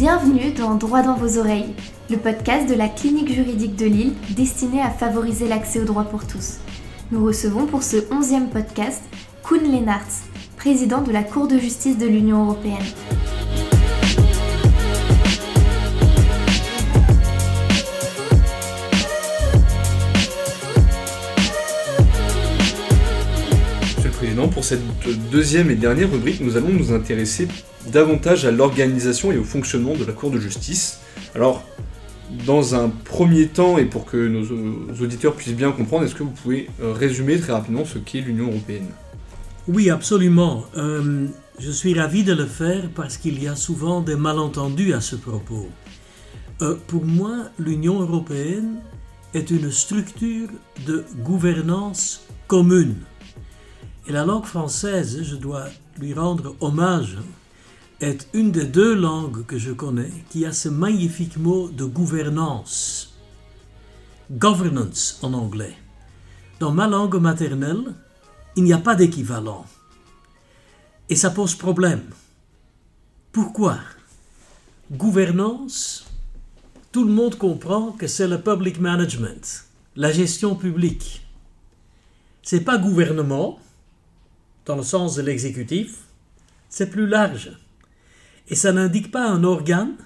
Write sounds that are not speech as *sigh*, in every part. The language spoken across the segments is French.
Bienvenue dans Droit dans vos oreilles, le podcast de la clinique juridique de Lille destiné à favoriser l'accès au droit pour tous. Nous recevons pour ce onzième podcast Koen Lennartz, président de la Cour de justice de l'Union européenne. Pour cette deuxième et dernière rubrique, nous allons nous intéresser davantage à l'organisation et au fonctionnement de la Cour de justice. Alors, dans un premier temps, et pour que nos auditeurs puissent bien comprendre, est-ce que vous pouvez euh, résumer très rapidement ce qu'est l'Union européenne? Oui, absolument. Euh, je suis ravi de le faire parce qu'il y a souvent des malentendus à ce propos. Euh, pour moi, l'Union européenne est une structure de gouvernance commune. Et la langue française, je dois lui rendre hommage, est une des deux langues que je connais qui a ce magnifique mot de gouvernance. Governance en anglais. Dans ma langue maternelle, il n'y a pas d'équivalent. Et ça pose problème. Pourquoi? Gouvernance, tout le monde comprend que c'est le public management, la gestion publique. C'est pas gouvernement, dans le sens de l'exécutif, c'est plus large. Et ça n'indique pas un organe,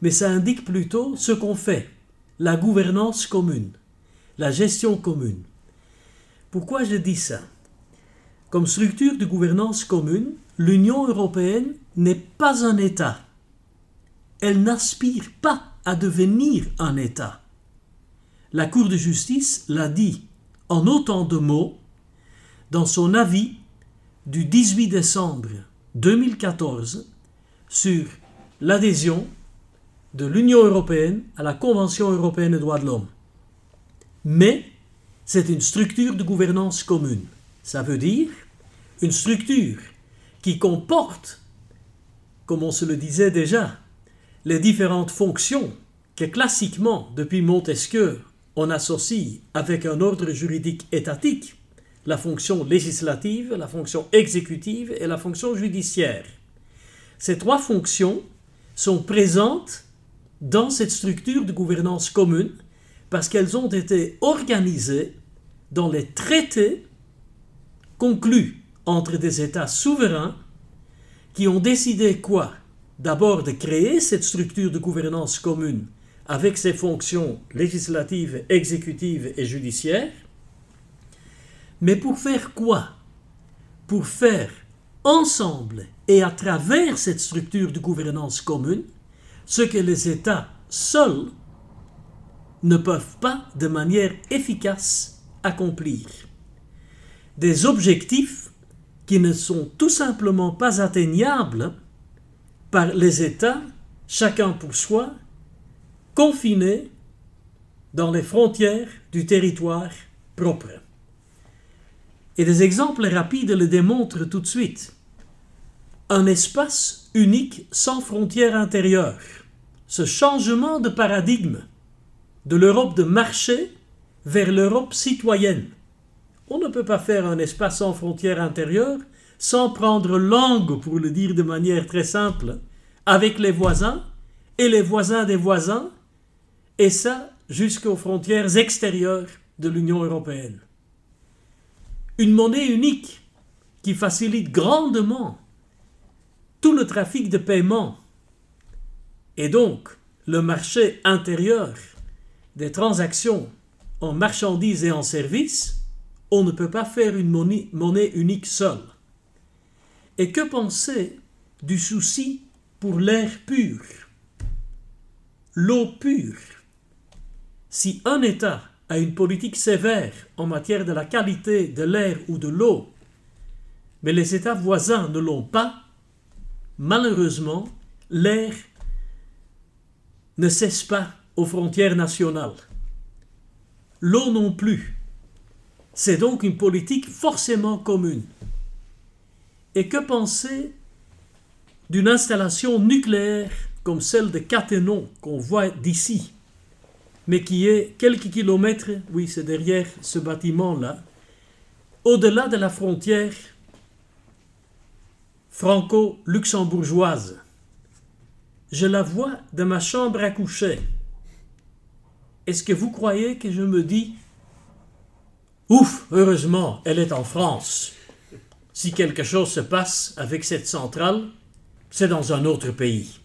mais ça indique plutôt ce qu'on fait, la gouvernance commune, la gestion commune. Pourquoi je dis ça? Comme structure de gouvernance commune, l'Union européenne n'est pas un État. Elle n'aspire pas à devenir un État. La Cour de justice l'a dit en autant de mots dans son avis du 18 décembre 2014 sur l'adhésion de l'Union européenne à la Convention européenne des droits de l'homme. Mais c'est une structure de gouvernance commune. Ça veut dire une structure qui comporte, comme on se le disait déjà, les différentes fonctions que classiquement, depuis Montesquieu, on associe avec un ordre juridique étatique, la fonction législative, la fonction exécutive et la fonction judiciaire. Ces trois fonctions sont présentes dans cette structure de gouvernance commune parce qu'elles ont été organisées dans les traités conclus entre des États souverains qui ont décidé quoi? D'abord de créer cette structure de gouvernance commune avec ses fonctions législatives, exécutives et judiciaires. Mais pour faire quoi? Pour faire ensemble et à travers cette structure de gouvernance commune ce que les États seuls ne peuvent pas de manière efficace accomplir. Des objectifs qui ne sont tout simplement pas atteignables par les États, chacun pour soi, confinés dans les frontières du territoire propre. Et des exemples rapides le démontrent tout de suite. Un espace unique sans frontières intérieures. Ce changement de paradigme de l'Europe de marché vers l'Europe citoyenne. On ne peut pas faire un espace sans frontières intérieures sans prendre langue, pour le dire de manière très simple, avec les voisins et les voisins des voisins, et ça jusqu'aux frontières extérieures de l'Union européenne une monnaie unique qui facilite grandement tout le trafic de paiement et donc le marché intérieur des transactions en marchandises et en services, on ne peut pas faire une monnaie, unique seule. Et que penser du souci pour l'air pur, l'eau pure? Si un État à une politique sévère en matière de la qualité de l'air ou de l'eau, mais les États voisins ne l'ont pas, malheureusement, l'air ne cesse pas aux frontières nationales. L'eau non plus. C'est donc une politique forcément commune. Et que penser d'une installation nucléaire comme celle de Cattenom qu'on voit d'ici? Mais qui est quelques kilomètres, oui, c'est derrière ce bâtiment-là, au-delà de la frontière franco-luxembourgeoise. je la vois de ma chambre à coucher. Est-ce que vous croyez que je me dis Ouf, heureusement, elle est en France. Si quelque chose se passe avec cette centrale, c'est dans un autre pays.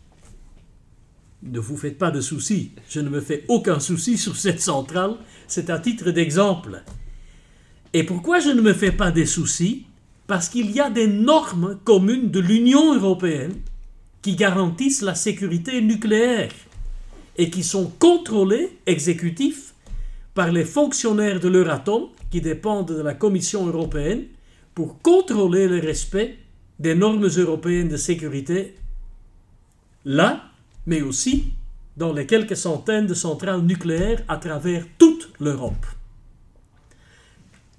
Ne vous faites pas de soucis, je ne me fais aucun souci sur cette centrale, c'est à titre d'exemple. Et pourquoi je ne me fais pas des soucis? Parce qu'il y a des normes communes de l'Union européenne qui garantissent la sécurité nucléaire et qui sont contrôlées, exécutifs, par les fonctionnaires de l'Euratom qui dépendent de la Commission européenne pour contrôler le respect des normes européennes de sécurité. Là, mais aussi dans les quelques centaines de centrales nucléaires à travers toute l'Europe.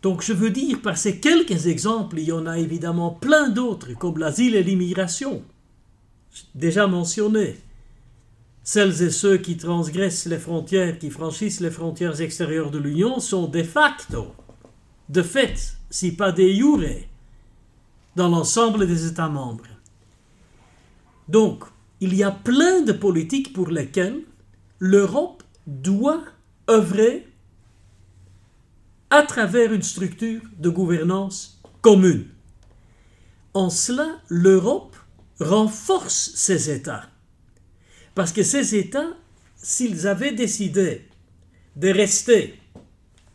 Donc je veux dire, par ces quelques exemples, il y en a évidemment plein d'autres, comme l'asile et l'immigration, déjà mentionnés. Celles et ceux qui transgressent les frontières, qui franchissent les frontières extérieures de l'Union sont de facto, de fait, si pas de jure, dans l'ensemble des États membres. Donc, il y a plein de politiques pour lesquelles l'Europe doit œuvrer à travers une structure de gouvernance commune. En cela, l'Europe renforce ses États. Parce que ces États, s'ils avaient décidé de rester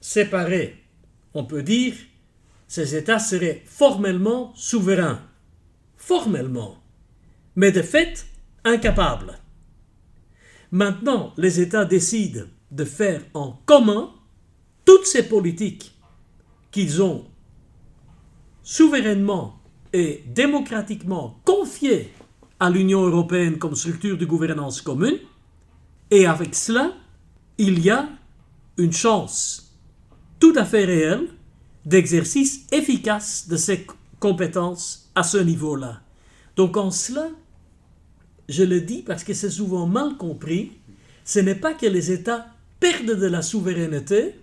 séparés, on peut dire, ces États seraient formellement souverains. Formellement. Mais de fait, incapables. Maintenant, les États décident de faire en commun toutes ces politiques qu'ils ont souverainement et démocratiquement confiées à l'Union européenne comme structure de gouvernance commune, et avec cela, il y a une chance tout à fait réelle d'exercice efficace de ces compétences à ce niveau-là. Donc en cela, je le dis parce que c'est souvent mal compris, ce n'est pas que les États perdent de la souveraineté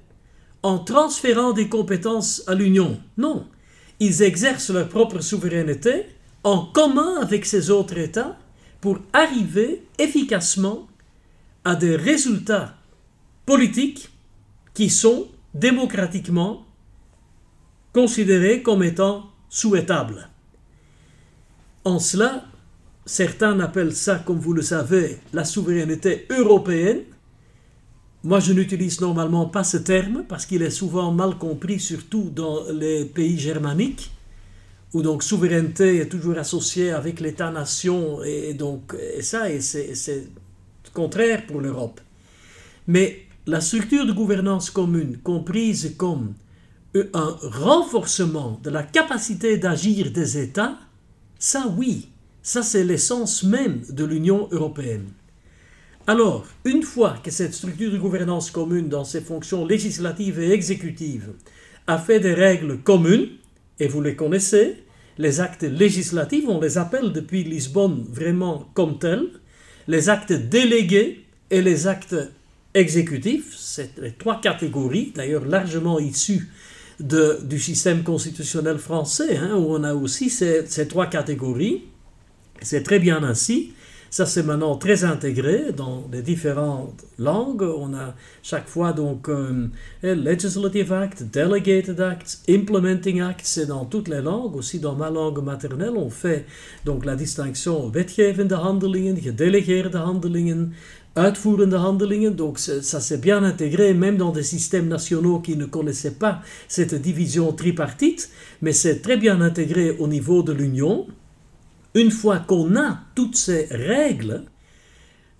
en transférant des compétences à l'Union. Non, ils exercent leur propre souveraineté en commun avec ces autres États pour arriver efficacement à des résultats politiques qui sont démocratiquement considérés comme étant souhaitables. En cela, certains appellent ça, comme vous le savez, la souveraineté européenne. Moi, je n'utilise normalement pas ce terme parce qu'il est souvent mal compris, surtout dans les pays germaniques où donc souveraineté est toujours associée avec l'État-nation, et donc et ça, et c'est contraire pour l'Europe. Mais la structure de gouvernance commune, comprise comme un renforcement de la capacité d'agir des États, ça oui, ça c'est l'essence même de l'Union européenne. Alors, une fois que cette structure de gouvernance commune dans ses fonctions législatives et exécutives a fait des règles communes, et vous les connaissez, les actes législatifs, on les appelle depuis Lisbonne vraiment comme tels, les actes délégués et les actes exécutifs, c'est les trois catégories, d'ailleurs largement issues du système constitutionnel français, hein, où on a aussi ces trois catégories. C'est très bien ainsi. Ça, c'est maintenant très intégré dans les différentes langues. On a chaque fois donc euh, Legislative Act, Delegated Acts, Implementing Acts, c'est dans toutes les langues. Aussi dans ma langue maternelle, on fait donc la distinction wetgevende handelingen, gedelegeerde handelingen, uitvoerende handelingen. Donc ça s'est bien intégré, même dans des systèmes nationaux qui ne connaissaient pas cette division tripartite, mais c'est très bien intégré au niveau de l'Union. Une fois qu'on a toutes ces règles,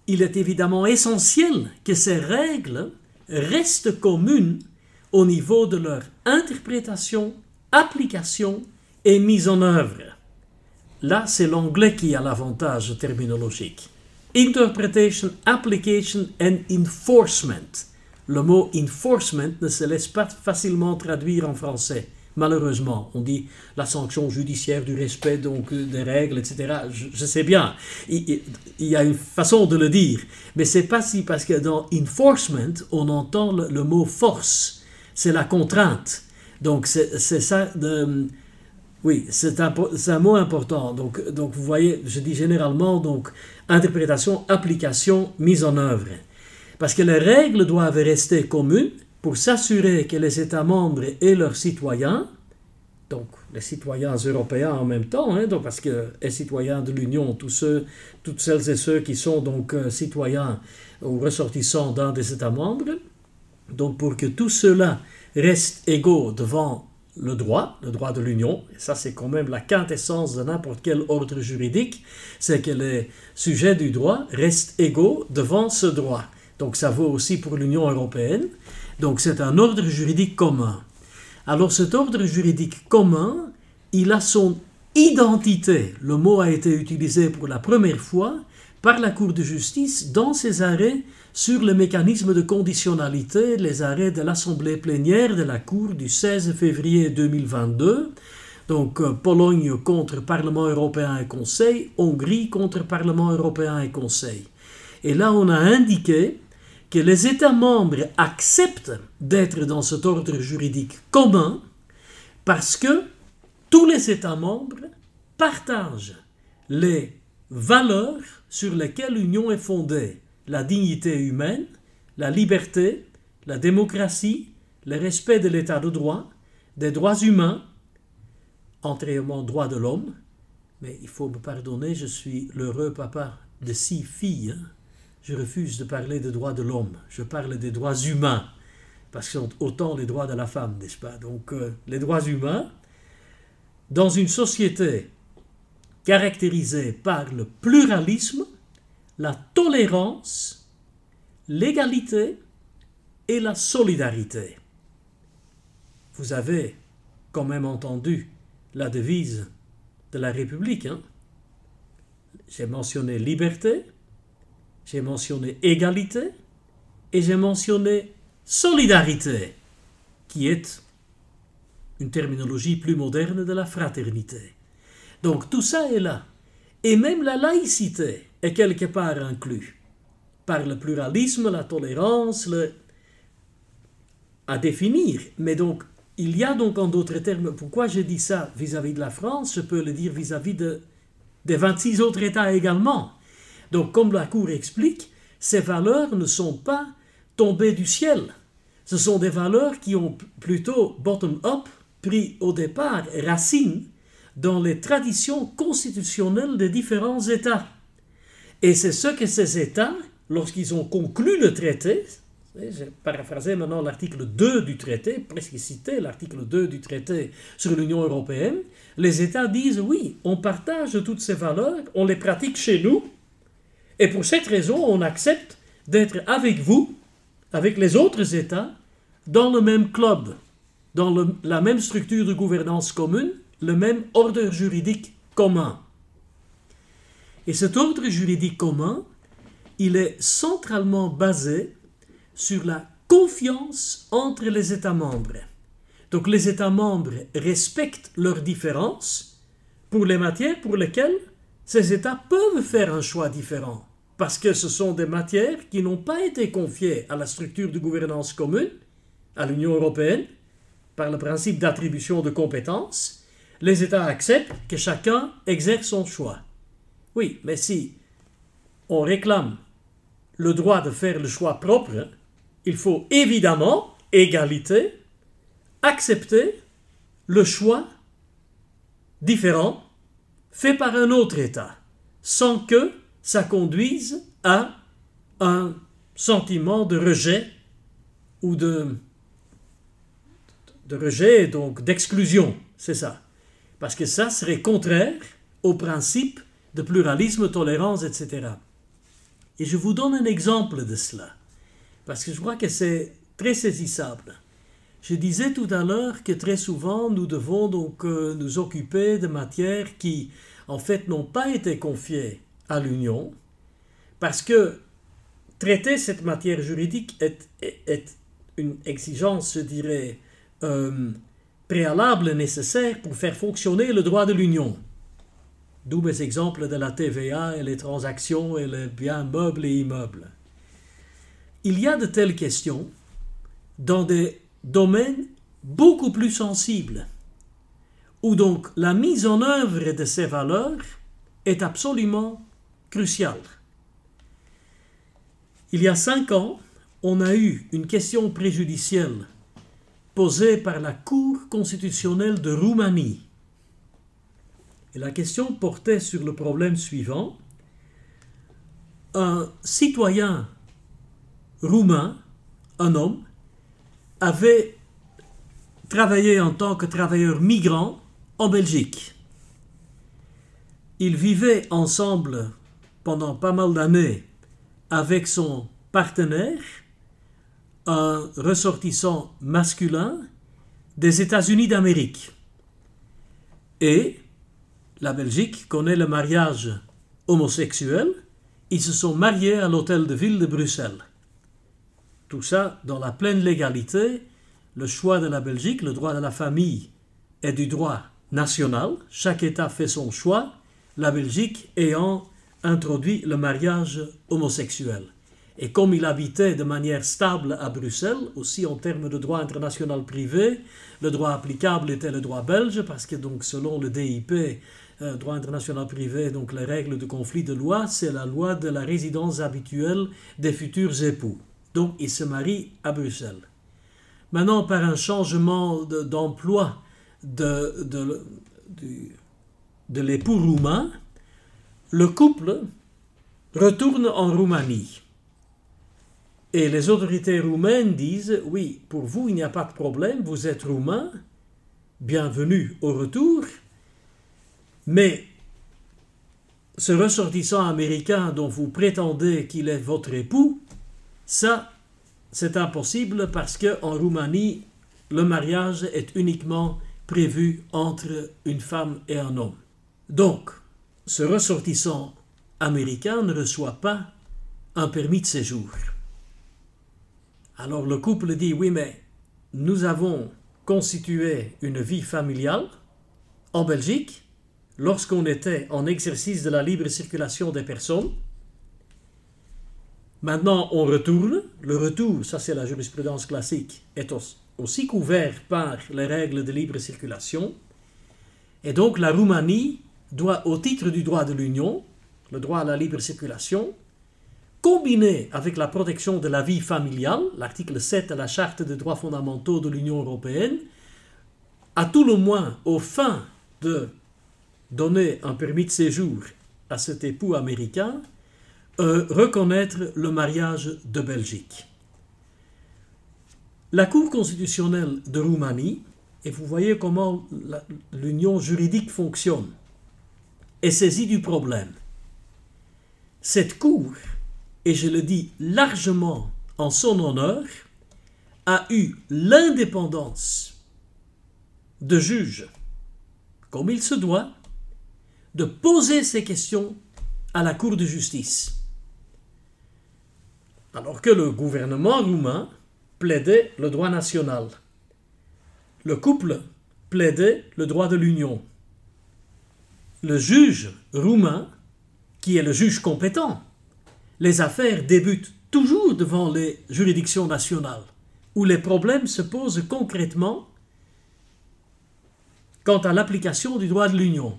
il est évidemment essentiel que ces règles restent communes au niveau de leur interprétation, application et mise en œuvre. Là, c'est l'anglais qui a l'avantage terminologique. Interpretation, application and enforcement. Le mot enforcement ne se laisse pas facilement traduire en français. Malheureusement, on dit la sanction judiciaire du respect donc euh, des règles, etc. Je, sais bien, il, y a une façon de le dire, mais c'est pas si parce que dans enforcement, on entend le, mot force, c'est la contrainte. Donc c'est ça de Oui, c'est un, un, mot important. Donc, donc, vous voyez, je dis généralement donc interprétation, application, mise en œuvre. Parce que les règles doivent rester communes pour s'assurer que les États membres et leurs citoyens, donc les citoyens européens en même temps, hein, donc parce que les citoyens de l'Union, tous ceux, toutes celles et ceux qui sont donc euh, citoyens ou ressortissants d'un des États membres, donc pour que tous ceux-là restent égaux devant le droit, le droit de l'Union, et ça c'est quand même la quintessence de n'importe quel ordre juridique, c'est que les sujets du droit restent égaux devant ce droit. Donc ça vaut aussi pour l'Union européenne. Donc c'est un ordre juridique commun. Alors cet ordre juridique commun, il a son identité. Le mot a été utilisé pour la première fois par la Cour de justice dans ses arrêts sur le mécanisme de conditionnalité, les arrêts de l'Assemblée plénière de la Cour du 16 février 2022. Donc euh, Pologne contre Parlement européen et Conseil, Hongrie contre Parlement européen et Conseil. Et là, on a indiqué que les États membres acceptent d'être dans cet ordre juridique commun parce que tous les États membres partagent les valeurs sur lesquelles l'Union est fondée, la dignité humaine, la liberté, la démocratie, le respect de l'état de droit, des droits humains, antérieurement droits de l'homme, mais il faut me pardonner, je suis l'heureux papa de six filles. Hein je refuse de parler des droits de l'homme, je parle des droits humains, parce que sont autant les droits de la femme, n'est-ce pas? Donc euh, les droits humains, dans une société caractérisée par le pluralisme, la tolérance, l'égalité et la solidarité. Vous avez quand même entendu la devise de la République. Hein J'ai mentionné liberté, j'ai mentionné égalité et j'ai mentionné solidarité, qui est une terminologie plus moderne de la fraternité. Donc tout ça est là. Et même la laïcité est quelque part inclus par le pluralisme, la tolérance, à définir. Mais donc, il y a donc en d'autres termes, pourquoi je dis ça vis-à-vis de la France, je peux le dire vis-à-vis de, des 26 autres États également. Donc, comme la Cour explique, ces valeurs ne sont pas tombées du ciel. Ce sont des valeurs qui ont plutôt bottom-up pris au départ racine dans les traditions constitutionnelles des différents États. Et c'est ce que ces États, lorsqu'ils ont conclu le traité, j'ai paraphrasé maintenant l'article 2 du traité, presque cité l'article 2 du traité sur l'Union européenne, les États disent oui, on partage toutes ces valeurs, on les pratique chez nous, et pour cette raison, on accepte d'être avec vous, avec les autres États, dans le même club, dans la même structure de gouvernance commune, le même ordre juridique commun. Et cet ordre juridique commun, il est centralement basé sur la confiance entre les États membres. Donc les États membres respectent leurs différences pour les matières pour lesquelles ces États peuvent faire un choix différent, parce que ce sont des matières qui n'ont pas été confiées à la structure de gouvernance commune, à l'Union européenne, par le principe d'attribution de compétences. Les États acceptent que chacun exerce son choix. Oui, mais si on réclame le droit de faire le choix propre, il faut évidemment, égalité, accepter le choix différent fait par un autre État, sans que ça conduise à un sentiment de rejet ou de, de rejet, donc d'exclusion, c'est ça. Parce que ça serait contraire au principe de pluralisme, tolérance, etc. Et je vous donne un exemple de cela, parce que je crois que c'est très saisissable. Je disais tout à l'heure que très souvent nous devons donc euh, nous occuper de matières qui en fait n'ont pas été confiées à l'Union, parce que traiter cette matière juridique est, une exigence, je dirais, euh, préalable nécessaire pour faire fonctionner le droit de l'Union. D'où mes exemples de la TVA et les transactions et les biens meubles et immeubles. Il y a de telles questions dans des domaines beaucoup plus sensibles, où donc la mise en œuvre de ces valeurs est absolument cruciale. Il y a cinq ans, on a eu une question préjudicielle posée par la Cour constitutionnelle de Roumanie. Et la question portait sur le problème suivant. Un citoyen roumain, un homme, avait travaillé en tant que travailleur migrant en Belgique. Ils vivaient ensemble pendant pas mal d'années avec son partenaire, un ressortissant masculin des États-Unis d'Amérique. Et la Belgique connaît le mariage homosexuel. Ils se sont mariés à l'hôtel de ville de Bruxelles. Tout ça dans la pleine légalité. Le choix de la Belgique, le droit de la famille est du droit national. Chaque État fait son choix. La Belgique ayant introduit le mariage homosexuel. Et comme il habitait de manière stable à Bruxelles, aussi en termes de droit international privé, le droit applicable était le droit belge, parce que donc selon le DIP, euh, droit international privé, donc les règles de conflit de loi, c'est la loi de la résidence habituelle des futurs époux. Donc il se marie à Bruxelles. Maintenant, par un changement d'emploi de, de, de l'époux roumain, le couple retourne en Roumanie. Et les autorités roumaines disent Oui, pour vous, il n'y a pas de problème, vous êtes roumain, bienvenue au retour, mais ce ressortissant américain dont vous prétendez qu'il est votre époux, ça, c'est impossible parce qu'en Roumanie, le mariage est uniquement prévu entre une femme et un homme. Donc, ce ressortissant américain ne reçoit pas un permis de séjour. Alors le couple dit oui mais nous avons constitué une vie familiale en Belgique lorsqu'on était en exercice de la libre circulation des personnes. Maintenant on retourne. Le retour, ça c'est la jurisprudence classique, est aussi couvert par les règles de libre circulation. Et donc la Roumanie doit, au titre du droit de l'Union, le droit à la libre circulation, combiné avec la protection de la vie familiale, l'article 7 de la Charte des droits fondamentaux de l'Union européenne, à tout le moins au fin de donner un permis de séjour à cet époux américain, euh, reconnaître le mariage de Belgique. La Cour constitutionnelle de Roumanie, et vous voyez comment l'union juridique fonctionne, est saisie du problème. Cette Cour, et je le dis largement en son honneur, a eu l'indépendance de juge, comme il se doit, de poser ces questions à la Cour de justice. Alors que le gouvernement roumain plaidait le droit national. Le couple plaidait le droit de l'Union le juge roumain, qui est le juge compétent, les affaires débutent toujours devant les juridictions nationales, où les problèmes se posent concrètement quant à l'application du droit de l'Union.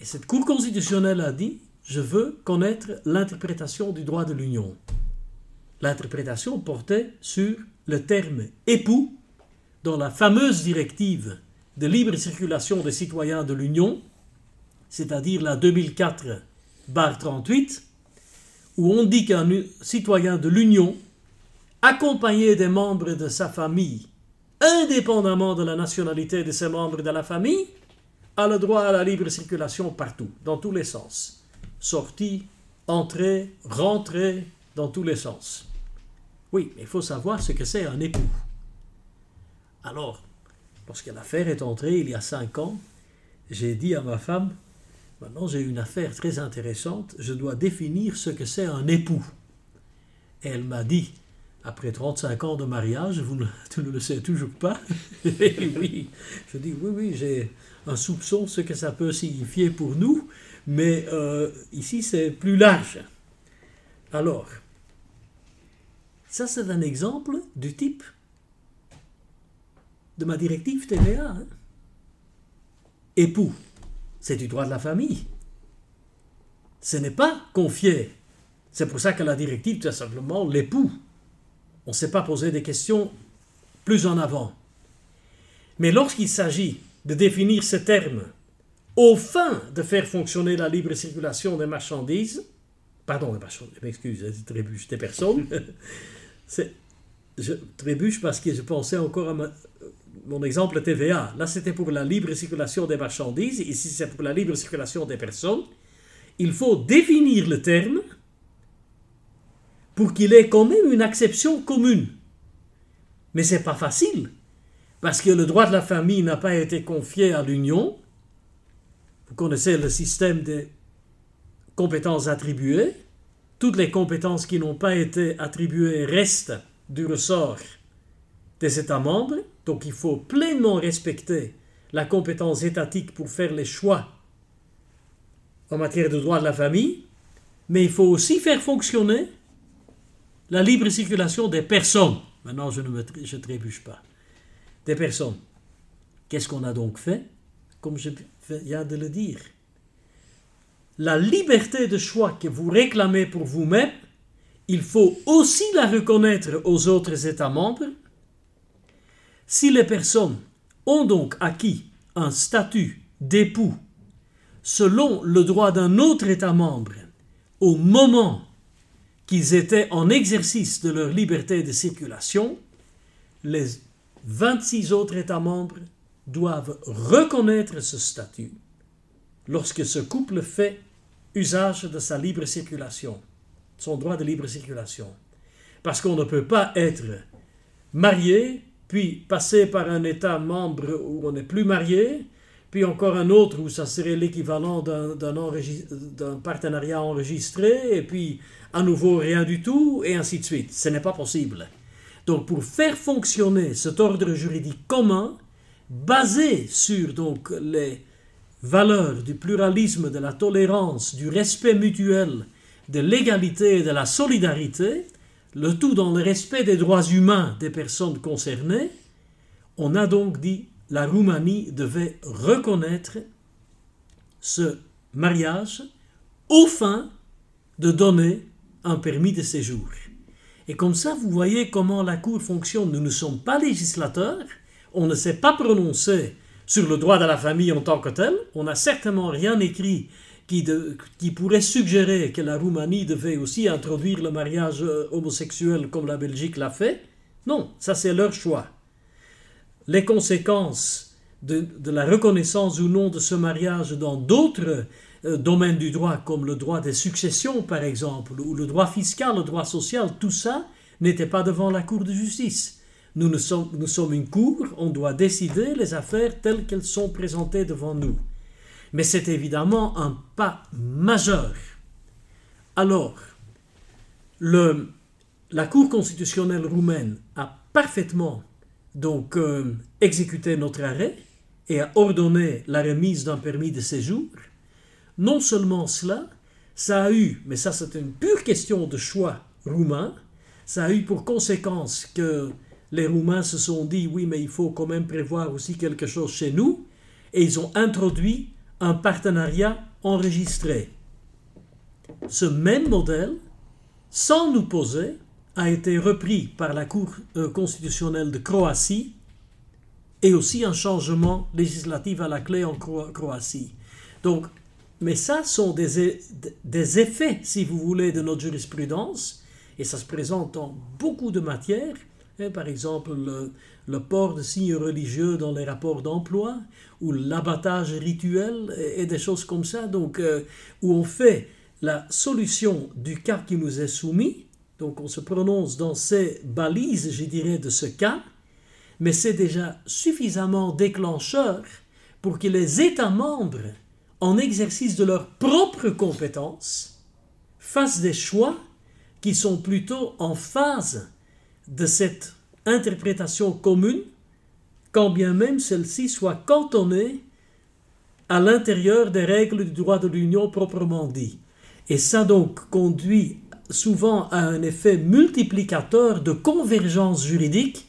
Et cette Cour constitutionnelle a dit, je veux connaître l'interprétation du droit de l'Union. L'interprétation portait sur le terme époux dans la fameuse directive de libre circulation des citoyens de l'Union, c'est-à-dire la 2004-38, où on dit qu'un citoyen de l'Union, accompagné des membres de sa famille, indépendamment de la nationalité de ses membres de la famille, a le droit à la libre circulation partout, dans tous les sens. Sortie, entrée, rentrée, dans tous les sens. Oui, mais il faut savoir ce que c'est un époux. Alors, lorsque l'affaire est entrée il y a cinq ans, j'ai dit à ma femme, Maintenant, j'ai une affaire très intéressante. Je dois définir ce que c'est un époux. elle m'a dit, après 35 ans de mariage, vous ne, *laughs* le sais toujours pas *laughs* Oui, je dis, oui, oui, j'ai un soupçon ce que ça peut signifier pour nous, mais euh, ici c'est plus large. Alors, ça c'est un exemple du type de ma directive TVA. Hein. époux, c'est du droit de la famille. Ce n'est pas confié. C'est pour ça que la directive, tout simplement, l'époux. On ne s'est pas posé des questions plus en avant. Mais lorsqu'il s'agit de définir ces termes au fin de faire fonctionner la libre circulation des marchandises, pardon, des marchandises, m'excuse, trébuche, des personnes, *laughs* je trébuche parce que je pensais encore à mon exemple TVA. Là, c'était pour la libre circulation des marchandises, ici c'est pour la libre circulation des personnes. Il faut définir le terme pour qu'il ait quand même une acception commune. Mais c'est pas facile, parce que le droit de la famille n'a pas été confié à l'Union, vous connaissez le système des compétences attribuées. Toutes les compétences qui n'ont pas été attribuées restent du ressort des États membres. Donc il faut pleinement respecter la compétence étatique pour faire les choix en matière de droit de la famille, mais il faut aussi faire fonctionner la libre circulation des personnes. Maintenant, je ne me trébuche pas. Des personnes. Qu'est-ce qu'on a donc fait? Comme je vient de le dire. La liberté de choix que vous réclamez pour vous-même, il faut aussi la reconnaître aux autres États membres. Si les personnes ont donc acquis un statut d'époux selon le droit d'un autre État membre au moment qu'ils étaient en exercice de leur liberté de circulation, les 26 autres États membres doivent reconnaître ce statut lorsque ce couple fait usage de sa libre circulation, son droit de libre circulation. Parce qu'on ne peut pas être marié, puis passer par un État membre où on n'est plus marié, puis encore un autre où ça serait l'équivalent d'un partenariat enregistré, et puis à nouveau rien du tout, et ainsi de suite. Ce n'est pas possible. Donc pour faire fonctionner cet ordre juridique commun, basé sur donc les valeurs du pluralisme, de la tolérance, du respect mutuel, de l'égalité et de la solidarité, le tout dans le respect des droits humains des personnes concernées, on a donc dit la Roumanie devait reconnaître ce mariage au fin de donner un permis de séjour. Et comme ça, vous voyez comment la Cour fonctionne. Nous ne sommes pas législateurs, on ne s'est pas prononcé sur le droit de la famille en tant que tel. On n'a certainement rien écrit qui, qui, pourrait suggérer que la Roumanie devait aussi introduire le mariage euh, homosexuel comme la Belgique l'a fait. Non, ça c'est leur choix. Les conséquences de, la reconnaissance ou non de ce mariage dans d'autres euh, domaines du droit, comme le droit des successions par exemple, ou le droit fiscal, le droit social, tout ça n'était pas devant la Cour de justice. Nous, nous sommes une cour, on doit décider les affaires telles qu'elles sont présentées devant nous. Mais c'est évidemment un pas majeur. Alors, la Cour constitutionnelle roumaine a parfaitement donc euh, exécuté notre arrêt et a ordonné la remise d'un permis de séjour. Non seulement cela, ça a eu, mais ça c'est une pure question de choix roumain, ça a eu pour conséquence que les Roumains se sont dit oui, mais il faut quand même prévoir aussi quelque chose chez nous, et ils ont introduit un partenariat enregistré. Ce même modèle, sans nous poser, a été repris par la Cour euh, constitutionnelle de Croatie et aussi un changement législatif à la clé en Croatie. Donc, mais ça sont des, des effets, si vous voulez, de notre jurisprudence, et ça se présente dans beaucoup de matières, Par exemple, le, port de signes religieux dans les rapports d'emploi, ou l'abattage rituel, et, des choses comme ça, donc, euh, où on fait la solution du cas qui nous est soumis, donc on se prononce dans ces balises, je dirais, de ce cas, mais c'est déjà suffisamment déclencheur pour que les États membres, en exercice de leurs propres compétences, fassent des choix qui sont plutôt en phase de cette interprétation commune, quand bien même celle-ci soit cantonnée à l'intérieur des règles du droit de l'Union proprement dit. Et ça donc conduit souvent à un effet multiplicateur de convergence juridique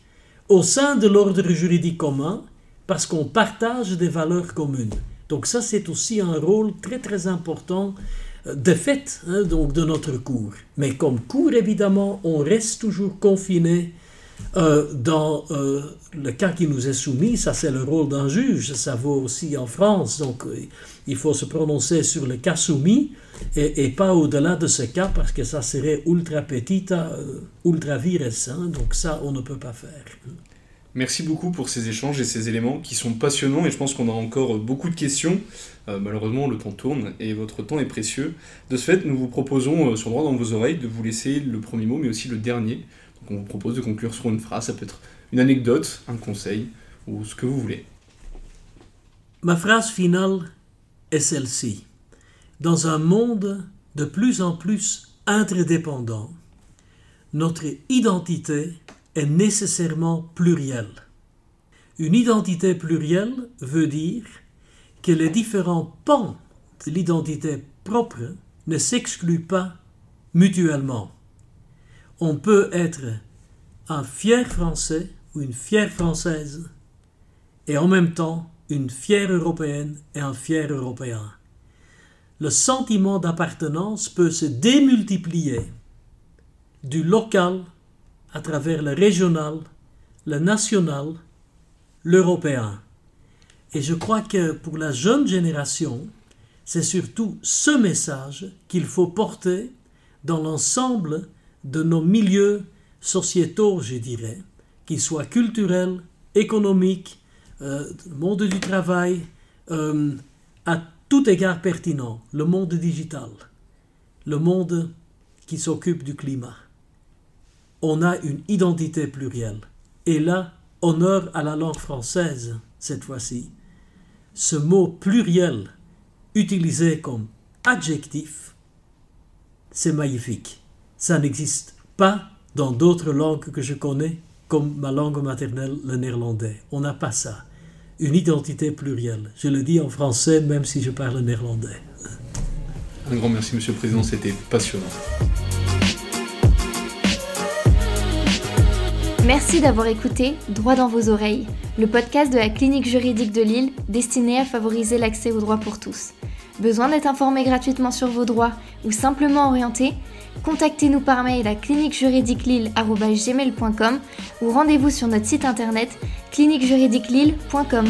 au sein de l'ordre juridique commun, parce qu'on partage des valeurs communes. Donc ça, c'est aussi un rôle très très important euh, fait hein, donc de notre cours. Mais comme cours, évidemment, on reste toujours confiné euh, dans euh, le cas qui nous est soumis, ça c'est le rôle d'un juge, ça vaut aussi en France, donc il faut se prononcer sur le cas soumis et, pas au-delà de ce cas parce que ça serait ultra petita, ultra virus, hein, donc ça on ne peut pas faire. Merci beaucoup pour ces échanges et ces éléments qui sont passionnants et je pense qu'on a encore beaucoup de questions. Euh, malheureusement, le temps tourne et votre temps est précieux. De ce fait, nous vous proposons euh, sur droit dans vos oreilles de vous laisser le premier mot mais aussi le dernier. Donc on vous propose de conclure sur une phrase, ça peut être une anecdote, un conseil ou ce que vous voulez. Ma phrase finale est celle-ci. Dans un monde de plus en plus interdépendant, notre identité est nécessairement plurielle. Une identité plurielle veut dire que les différents pans de l'identité propre ne s'excluent pas mutuellement. On peut être un fier Français ou une fière Française et en même temps une fière Européenne et un fier Européen. Le sentiment d'appartenance peut se démultiplier du local à travers le régional, le national, l'européen. Et je crois que pour la jeune génération, c'est surtout ce message qu'il faut porter dans l'ensemble de nos milieux sociétaux, je dirais, qu'ils soient culturels, économiques, euh, monde du travail, euh, à tout égard pertinent, le monde digital, le monde qui s'occupe du climat on a une identité plurielle. Et là, honneur à la langue française, cette fois-ci. Ce mot pluriel, utilisé comme adjectif, c'est magnifique. Ça n'existe pas dans d'autres langues que je connais, comme ma langue maternelle, le néerlandais. On n'a pas ça. Une identité plurielle. Je le dis en français, même si je parle néerlandais. Un grand merci, Monsieur le Président, c'était passionnant. Merci d'avoir écouté Droit dans vos oreilles, le podcast de la clinique juridique de Lille destiné à favoriser l'accès aux droits pour tous. Besoin d'être informé gratuitement sur vos droits ou simplement orienté? Contactez-nous par mail à cliniquejuridiquelille.com ou rendez-vous sur notre site internet cliniquejuridiquelille.com.